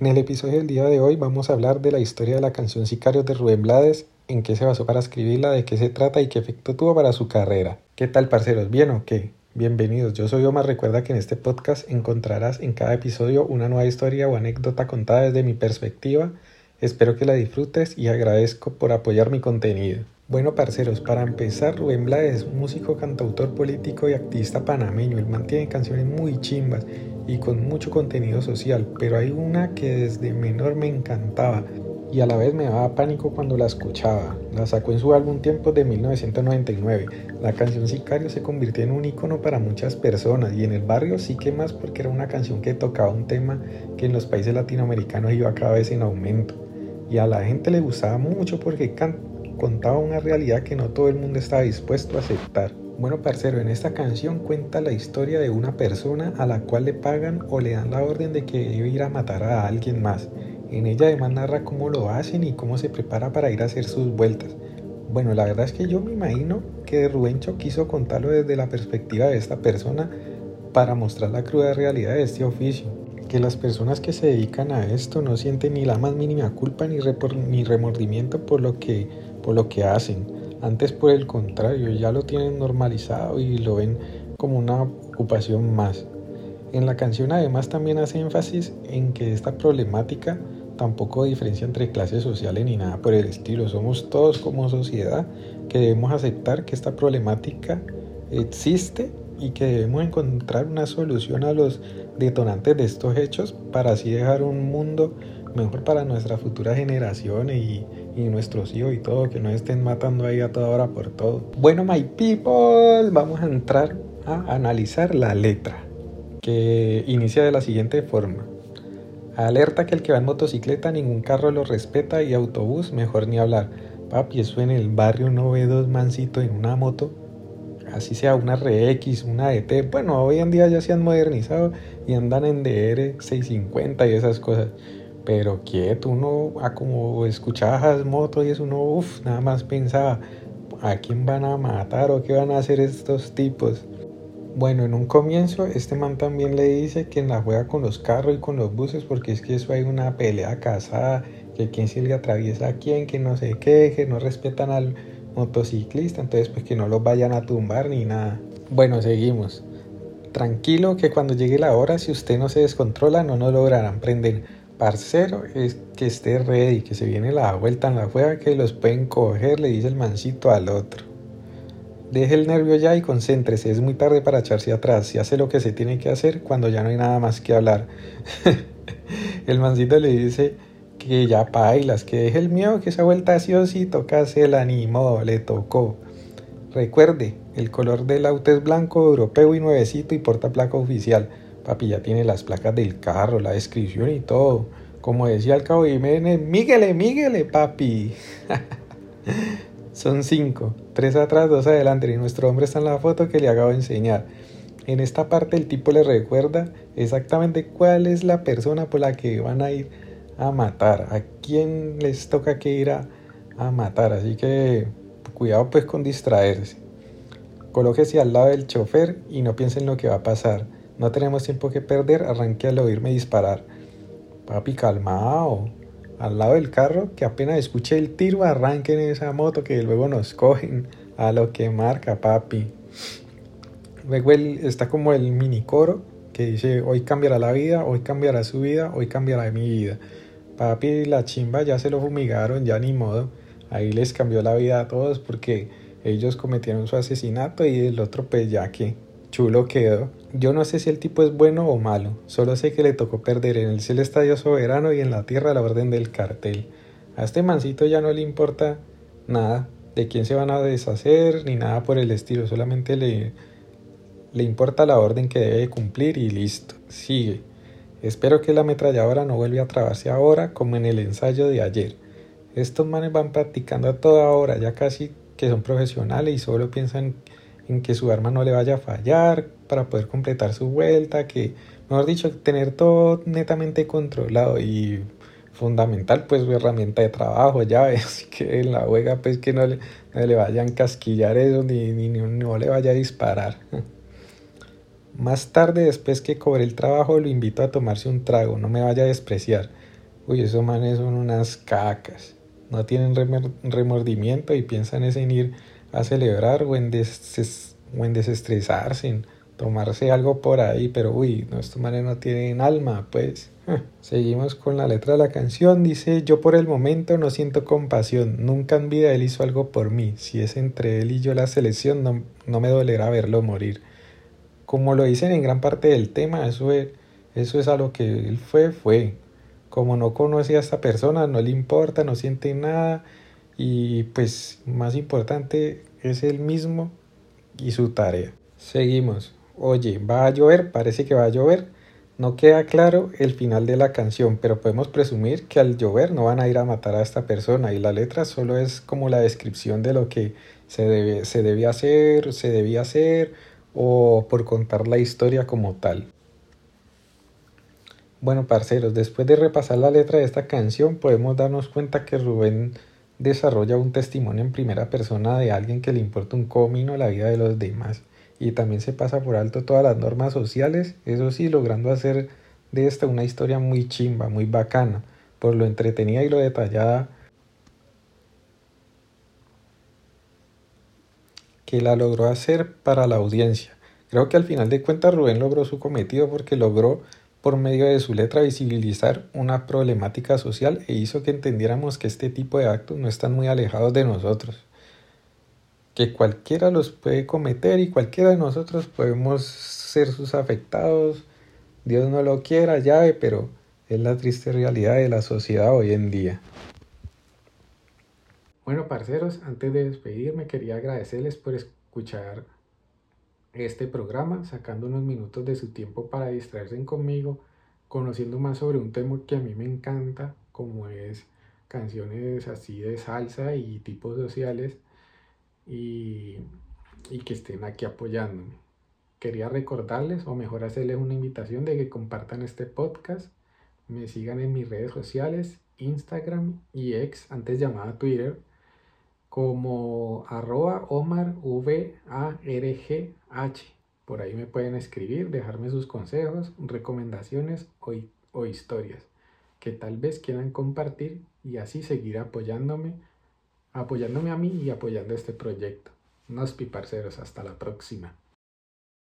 En el episodio del día de hoy vamos a hablar de la historia de la canción Sicarios de Rubén Blades, en qué se basó para escribirla, de qué se trata y qué efecto tuvo para su carrera. ¿Qué tal parceros? ¿Bien o qué? Bienvenidos, yo soy Omar. Recuerda que en este podcast encontrarás en cada episodio una nueva historia o anécdota contada desde mi perspectiva. Espero que la disfrutes y agradezco por apoyar mi contenido. Bueno, parceros, para empezar, Rubén Blades es músico, cantautor político y activista panameño. Él mantiene canciones muy chimbas y con mucho contenido social, pero hay una que desde menor me encantaba y a la vez me daba pánico cuando la escuchaba. La sacó en su álbum Tiempos de 1999. La canción Sicario se convirtió en un icono para muchas personas y en el barrio sí que más porque era una canción que tocaba un tema que en los países latinoamericanos iba cada vez en aumento. Y a la gente le gustaba mucho porque contaba una realidad que no todo el mundo estaba dispuesto a aceptar. Bueno, parcero, en esta canción cuenta la historia de una persona a la cual le pagan o le dan la orden de que debe ir a matar a alguien más. En ella además narra cómo lo hacen y cómo se prepara para ir a hacer sus vueltas. Bueno, la verdad es que yo me imagino que Rubencho quiso contarlo desde la perspectiva de esta persona para mostrar la cruda realidad de este oficio. Que las personas que se dedican a esto no sienten ni la más mínima culpa ni, ni remordimiento por lo que por lo que hacen. Antes por el contrario, ya lo tienen normalizado y lo ven como una ocupación más. En la canción además también hace énfasis en que esta problemática tampoco diferencia entre clases sociales ni nada por el estilo. Somos todos como sociedad que debemos aceptar que esta problemática existe y que debemos encontrar una solución a los detonantes de estos hechos para así dejar un mundo mejor para nuestras futuras generaciones y, y nuestros hijos y todo, que no estén matando ahí a toda hora por todo. Bueno, my people, vamos a entrar a analizar la letra, que inicia de la siguiente forma. Alerta que el que va en motocicleta ningún carro lo respeta y autobús mejor ni hablar. Papi, eso en el barrio no ve dos mancitos en una moto, así sea una RX, una DT. Bueno, hoy en día ya se han modernizado y andan en DR 650 y esas cosas. Pero quieto, uno a como escuchaba motos y eso, uno, uff, nada más pensaba, ¿a quién van a matar o qué van a hacer estos tipos? Bueno, en un comienzo este man también le dice que en la juega con los carros y con los buses porque es que eso hay una pelea casada, que quién se atraviesa a quién, que no sé qué, que no respetan al motociclista, entonces pues que no los vayan a tumbar ni nada. Bueno, seguimos. Tranquilo que cuando llegue la hora, si usted no se descontrola, no nos lograrán prender parcero es que esté ready, que se viene la vuelta en la juega, que los pueden coger, le dice el mancito al otro. Deje el nervio ya y concéntrese, es muy tarde para echarse atrás, y hace lo que se tiene que hacer cuando ya no hay nada más que hablar. el mancito le dice que ya pailas, que deje el miedo, que esa vuelta sí o sí toca se la animó, le tocó. Recuerde, el color del auto es blanco, europeo y nuevecito y porta placa oficial. Papi ya tiene las placas del carro, la descripción y todo. Como decía el cabo Jiménez, míguele, míguele, papi. Son cinco, tres atrás, dos adelante. Y nuestro hombre está en la foto que le acabo de enseñar. En esta parte el tipo le recuerda exactamente cuál es la persona por la que van a ir a matar, a quién les toca que ir a, a matar. Así que cuidado pues con distraerse. Colóquese al lado del chofer y no piensen lo que va a pasar. No tenemos tiempo que perder, arranque al oírme disparar. Papi, calmado. Al lado del carro, que apenas escuche el tiro, arranquen esa moto que luego nos cogen a lo que marca, papi. Luego está como el mini coro que dice, hoy cambiará la vida, hoy cambiará su vida, hoy cambiará mi vida. Papi, la chimba ya se lo fumigaron, ya ni modo. Ahí les cambió la vida a todos porque ellos cometieron su asesinato y el otro pues ya que chulo quedó. Yo no sé si el tipo es bueno o malo, solo sé que le tocó perder en el cielo estadio soberano y en la tierra la orden del cartel. A este mancito ya no le importa nada de quién se van a deshacer ni nada por el estilo, solamente le, le importa la orden que debe cumplir y listo, sigue. Espero que la ametralladora no vuelva a trabarse ahora como en el ensayo de ayer. Estos manes van practicando a toda hora, ya casi que son profesionales y solo piensan en que su arma no le vaya a fallar para poder completar su vuelta, que, mejor dicho, tener todo netamente controlado y fundamental, pues su herramienta de trabajo, así que en la juega, pues que no le, no le vayan casquillar eso, ni, ni, ni, no le vaya a disparar. Más tarde, después que cobre el trabajo, lo invito a tomarse un trago, no me vaya a despreciar. Uy, esos manes son unas cacas. No tienen remordimiento y piensan en ir a celebrar o en, o en desestresarse, en tomarse algo por ahí, pero uy, no, estos manes no tienen alma, pues. Seguimos con la letra de la canción. Dice, yo por el momento no siento compasión. Nunca en vida él hizo algo por mí. Si es entre él y yo la selección, no, no me dolerá verlo morir. Como lo dicen en gran parte del tema, eso es, eso es a lo que él fue, fue. Como no conoce a esta persona, no le importa, no siente nada. Y pues más importante es él mismo y su tarea. Seguimos. Oye, ¿va a llover? Parece que va a llover. No queda claro el final de la canción, pero podemos presumir que al llover no van a ir a matar a esta persona y la letra solo es como la descripción de lo que se debe, se debe hacer, se debía hacer o por contar la historia como tal. Bueno, parceros, después de repasar la letra de esta canción podemos darnos cuenta que Rubén desarrolla un testimonio en primera persona de alguien que le importa un comino la vida de los demás y también se pasa por alto todas las normas sociales, eso sí, logrando hacer de esta una historia muy chimba, muy bacana, por lo entretenida y lo detallada que la logró hacer para la audiencia. Creo que al final de cuentas Rubén logró su cometido porque logró por medio de su letra visibilizar una problemática social e hizo que entendiéramos que este tipo de actos no están muy alejados de nosotros que cualquiera los puede cometer y cualquiera de nosotros podemos ser sus afectados. Dios no lo quiera, llave, pero es la triste realidad de la sociedad hoy en día. Bueno, parceros, antes de despedirme quería agradecerles por escuchar este programa, sacando unos minutos de su tiempo para distraerse conmigo, conociendo más sobre un tema que a mí me encanta, como es canciones así de salsa y tipos sociales y, que estén aquí apoyándome. Quería recordarles o mejor hacerles una invitación de que compartan este podcast, me sigan en mis redes sociales, Instagram y ex, antes llamada Twitter, como arroba Omar A R G H. Por ahí me pueden escribir, dejarme sus consejos, recomendaciones o historias que tal vez quieran compartir y así seguir apoyándome apoyándome a mí y apoyando este proyecto. Nos piparceros, hasta la próxima.